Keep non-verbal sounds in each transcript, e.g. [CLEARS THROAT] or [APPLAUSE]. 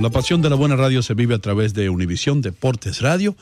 La pasión de la buena radio se vive a través de Univisión Deportes Radio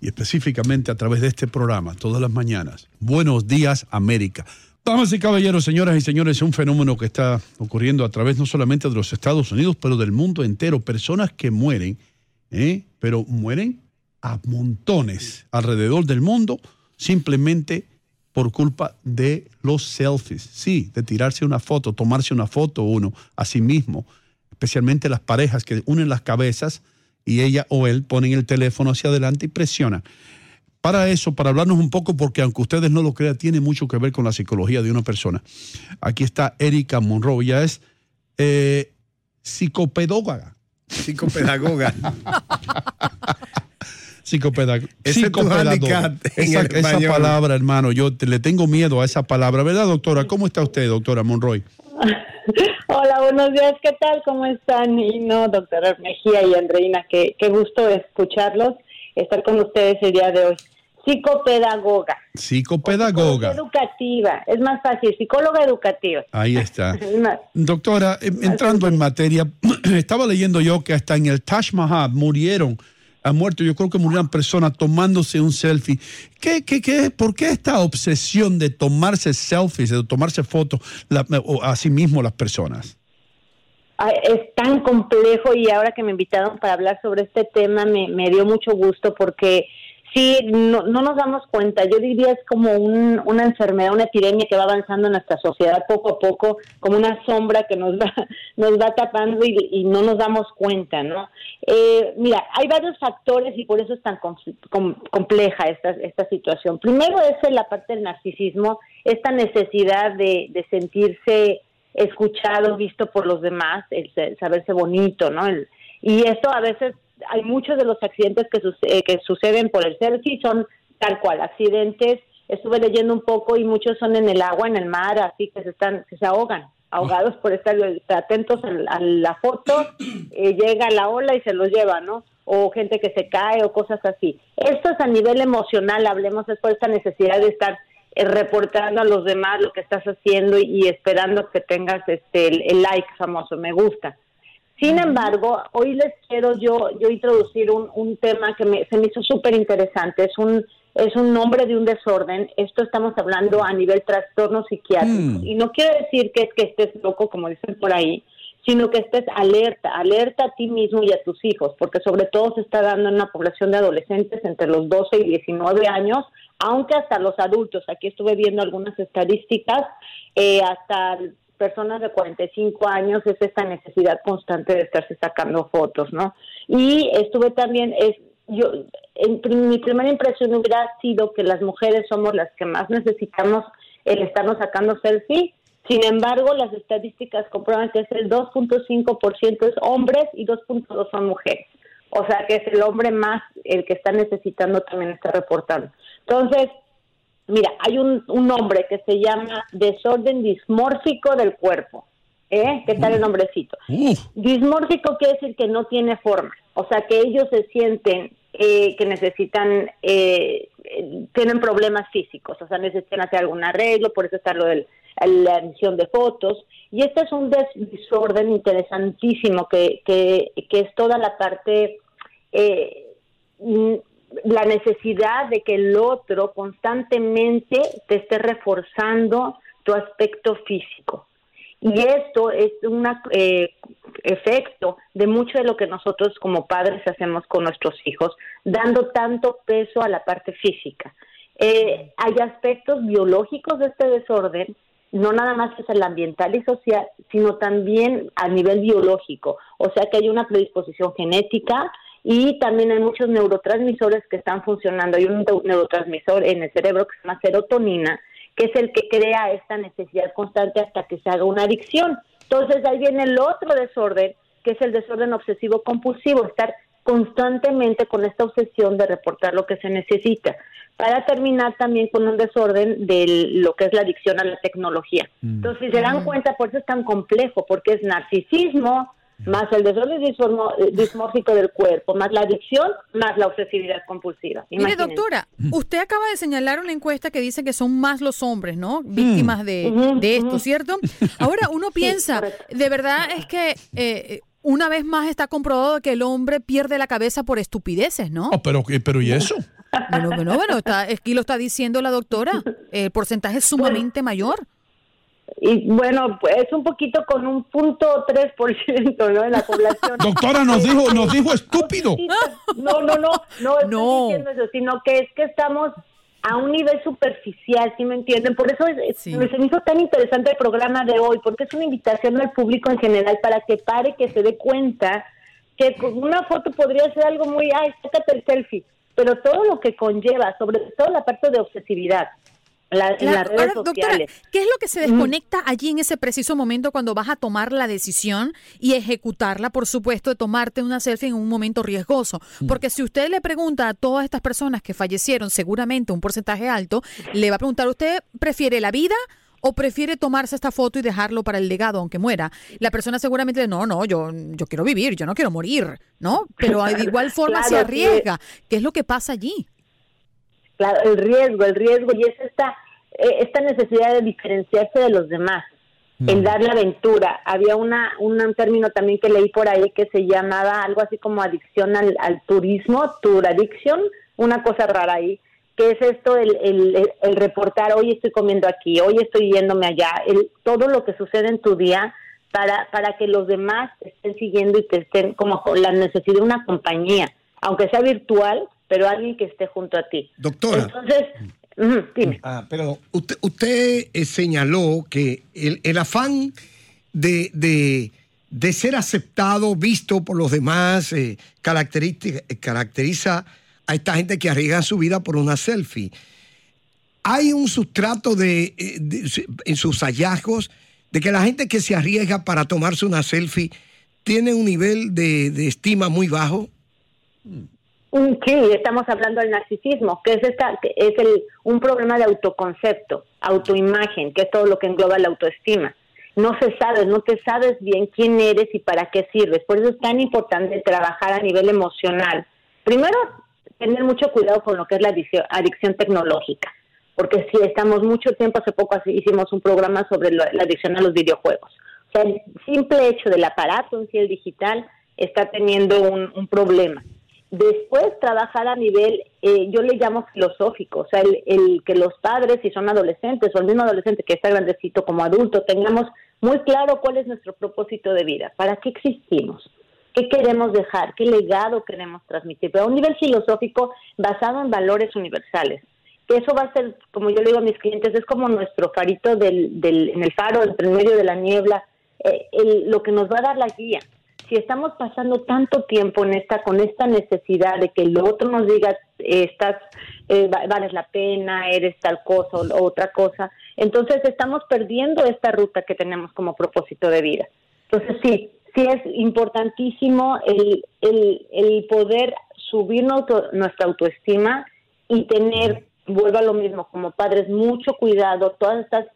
y específicamente a través de este programa todas las mañanas. Buenos días América. Damas y caballeros, señoras y señores, es un fenómeno que está ocurriendo a través no solamente de los Estados Unidos, pero del mundo entero. Personas que mueren, ¿eh? pero mueren a montones alrededor del mundo simplemente por culpa de los selfies. Sí, de tirarse una foto, tomarse una foto uno a sí mismo, especialmente las parejas que unen las cabezas y ella o él ponen el teléfono hacia adelante y presionan. Para eso, para hablarnos un poco, porque aunque ustedes no lo crean, tiene mucho que ver con la psicología de una persona. Aquí está Erika Monroe, ella es eh, psicopedagoga. [LAUGHS] Psicopedagoga. Psicopedagoga. En Esa, palabra, hermano, yo te- le tengo miedo a esa palabra, ¿verdad, doctora? ¿Cómo está usted, doctora Monroy? [LAUGHS] Hola, buenos días, ¿qué tal? ¿Cómo están? Y no, doctora Mejía y Andreina, qué, qué gusto escucharlos, estar con ustedes el día de hoy. Psicopedagoga. Psicopedagoga. Educativa, es más fácil, psicóloga educativa. Ahí está. [LAUGHS] Es Doctora, em- entrando en materia, [CLEARS THROAT] estaba leyendo yo que hasta en el Taj Mahal murieron, han muerto, yo creo que murieron personas tomándose un selfie. ¿Qué, qué, qué, ¿Por qué esta obsesión de tomarse selfies, de tomarse fotos a sí mismo las personas? ay, es tan complejo y ahora que me invitaron para hablar sobre este tema me dio mucho gusto porque sí, no, no nos damos cuenta. Yo diría es como un- una enfermedad, una epidemia que va avanzando en nuestra sociedad poco a poco, como una sombra que nos va, [LAUGHS] nos va tapando y, no nos damos cuenta, ¿no? Eh, mira, hay varios factores y por eso es tan com- com- compleja esta, esta situación. Primero es la parte del narcisismo, esta necesidad de, de sentirse escuchado, visto por los demás, el, se- saberse bonito, ¿no? El- y esto a veces hay muchos de los accidentes que, suce- eh, que suceden por el selfie son tal cual, accidentes. Estuve leyendo un poco y muchos son en el agua, en el mar, así que se están, que se ahogan, ahogados por estar atentos a, a la foto, [CLEARS THROAT] eh, llega la ola y se los lleva, ¿no? O gente que se cae o cosas así. Esto es a nivel emocional, hablemos es por esta necesidad de estar eh, reportando a los demás lo que estás haciendo y, y esperando que tengas este el, el like famoso, me gusta. Sin embargo, hoy les quiero yo, yo introducir un, un tema que me, se me hizo súper interesante. Es un, es un nombre de un desorden. Esto estamos hablando a nivel trastorno psiquiátrico. Y no quiere decir que es que estés loco, como dicen por ahí, sino que estés alerta, alerta a ti mismo y a tus hijos, porque sobre todo se está dando en una población de adolescentes entre los 12 y 19 años, aunque hasta los adultos, aquí estuve viendo algunas estadísticas, eh, hasta personas de 45 años es esta necesidad constante de estarse sacando fotos, ¿no? Y estuve también, es, yo, en, mi primera impresión hubiera sido que las mujeres somos las que más necesitamos el estarnos sacando selfie, sin embargo, las estadísticas comprueban que es el 2.5% es hombres y 2.2 son mujeres. O sea que es el hombre más el que está necesitando también está reportando. Entonces, mira, hay un, un nombre que se llama desorden dismórfico del cuerpo. ¿Eh? ¿Qué tal el nombrecito? Dismórfico quiere decir que no tiene forma, o sea que ellos se sienten eh, que necesitan, eh, tienen problemas físicos, o sea necesitan hacer algún arreglo, por eso está lo de la emisión de fotos, y este es un des- desorden interesantísimo que, que, que es toda la parte, eh, mm, la necesidad de que el otro constantemente te esté reforzando tu aspecto físico. Y esto es un efecto de mucho de lo que nosotros como padres hacemos con nuestros hijos, dando tanto peso a la parte física. Eh, hay aspectos biológicos de este desorden, no nada más es el ambiental y social, sino también a nivel biológico. O sea que hay una predisposición genética y también hay muchos neurotransmisores que están funcionando. Hay un neurotransmisor en el cerebro que se llama serotonina, que es el que crea esta necesidad constante hasta que se haga una adicción. Entonces ahí viene el otro desorden, que es el desorden obsesivo compulsivo, estar constantemente con esta obsesión de reportar lo que se necesita, para terminar también con un desorden de lo que es la adicción a la tecnología. Mm. Entonces, si se dan mm. cuenta, por eso es tan complejo, porque es narcisismo, más el desorden dismórfico del cuerpo, más la adicción, más la obsesividad compulsiva. Mire, doctora, usted acaba de señalar una encuesta que dice que son más los hombres, ¿no? Víctimas de, esto, ¿cierto? Ahora uno [LAUGHS] piensa, de verdad es que eh, una vez más está comprobado que el hombre pierde la cabeza por estupideces, ¿no? Oh, pero, pero ¿y eso? Bueno, bueno, bueno, está, aquí lo está diciendo la doctora. El porcentaje es sumamente [LAUGHS] mayor. Y bueno, pues es un poquito con un punto 3%, ¿no? En la población. [LAUGHS] Doctora, nos dijo, nos dijo estúpido. No, no, no, no estoy diciendo eso, sino que es que estamos a un nivel superficial, ¿sí me entienden? Por eso es, me se me hizo tan interesante el programa de hoy, porque es una invitación al público en general para que pare, que se dé cuenta que con una foto podría ser algo muy, ay, sácate el selfie, pero todo lo que conlleva, sobre todo la parte de obsesividad, la, las redes sociales. ¿qué es lo que se desconecta allí en ese preciso momento cuando vas a tomar la decisión y ejecutarla, por supuesto, de tomarte una selfie en un momento riesgoso? Porque si usted le pregunta a todas estas personas que fallecieron, seguramente un porcentaje alto, le va a preguntar, ¿usted prefiere la vida? o prefiere tomarse esta foto y dejarlo para el legado aunque muera. La persona seguramente no, no, yo, yo quiero vivir, yo no quiero morir, ¿no? Pero de igual forma se arriesga. ¿Qué es lo que pasa allí? Claro, el riesgo, el riesgo, y es esta, eh, esta necesidad de diferenciarse de los demás, en mm. dar la aventura. Había una, un término también que leí por ahí que se llamaba algo así como adicción al, al turismo, tour addiction, una cosa rara ahí, que es esto, el, el, el, reportar, hoy estoy comiendo aquí, hoy estoy yéndome allá, el, todo lo que sucede en tu día para, para que los demás estén siguiendo y que estén como la necesidad de una compañía, aunque sea virtual, pero alguien que esté junto a ti. Doctora. Entonces, dime. Ah, pero usted, usted eh, señaló que el, el afán de, de, de, ser aceptado, visto por los demás, eh, caracteriza a esta gente que arriesga su vida por una selfie. Hay un sustrato de, eh, en sus hallazgos de que la gente que se arriesga para tomarse una selfie tiene un nivel de, de estima muy bajo. Sí, estamos hablando del narcisismo, que es esta, que es el, un problema de autoconcepto, autoimagen, que es todo lo que engloba la autoestima. No se sabe, no te sabes bien quién eres y para qué sirves. Por eso es tan importante trabajar a nivel emocional. Primero, tener mucho cuidado con lo que es la adicción, tecnológica, porque si estamos mucho tiempo, hace poco hicimos un programa sobre la adicción a los videojuegos. O sea, el simple hecho del aparato en sí, el digital, está teniendo un problema. Después trabajar a nivel, eh, yo le llamo filosófico, o sea, el, que los padres, si son adolescentes o el mismo adolescente que está grandecito como adulto, tengamos muy claro cuál es nuestro propósito de vida, para qué existimos, qué queremos dejar, qué legado queremos transmitir, pero a un nivel filosófico basado en valores universales. Eso va a ser, como yo le digo a mis clientes, es como nuestro farito del, del, en el faro, entre medio de la niebla, eh, lo que nos va a dar la guía si estamos pasando tanto tiempo en esta con esta necesidad de que el otro nos diga estás eh, vales la pena eres tal cosa o otra cosa entonces estamos perdiendo esta ruta que tenemos como propósito de vida. Entonces sí sí es importantísimo el, el, el poder subir nuestra autoestima y tener vuelvo a lo mismo como padres mucho cuidado todas estas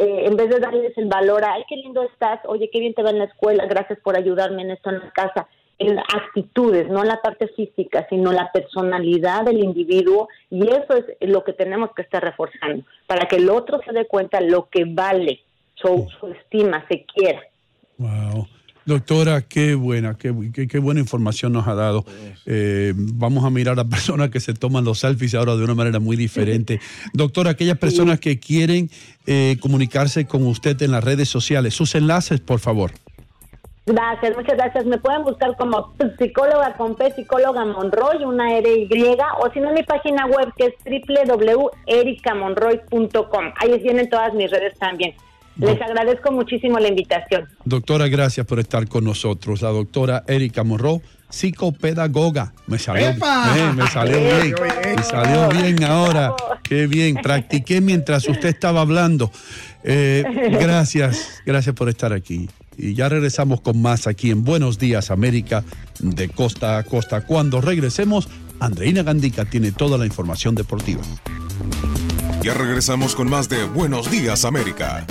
eh, en vez de darles el valor a, ay, qué lindo estás, oye, qué bien te va en la escuela, gracias por ayudarme en esto en la casa, en actitudes, no en la parte física, sino la personalidad del individuo, y eso es lo que tenemos que estar reforzando, para que el otro se dé cuenta lo que vale, su, su estima, se quiera. Wow. Doctora, qué buena, qué, qué, buena información nos ha dado. Eh, vamos a mirar a personas que se toman los selfies ahora de una manera muy diferente. [LAUGHS] Doctora, aquellas personas que quieren eh, comunicarse con usted en las redes sociales, sus enlaces, por favor. Gracias, muchas gracias. Me pueden buscar como psicóloga con P, psicóloga Monroy, una R Y, o si no, mi página web que es www.ericamonroy.com. Ahí vienen todas mis redes también. Les agradezco muchísimo la invitación. Doctora, gracias por estar con nosotros. La doctora Erika Morro, psicopedagoga. Me salió, bien, me salió bien. Me salió bien ahora. Qué bien. Practiqué mientras usted estaba hablando. Eh, gracias, gracias por estar aquí. y ya regresamos con más aquí en Buenos Días América de costa a costa. Cuando regresemos, Andreina Gandica tiene toda la información deportiva. Ya regresamos con más de Buenos Días América.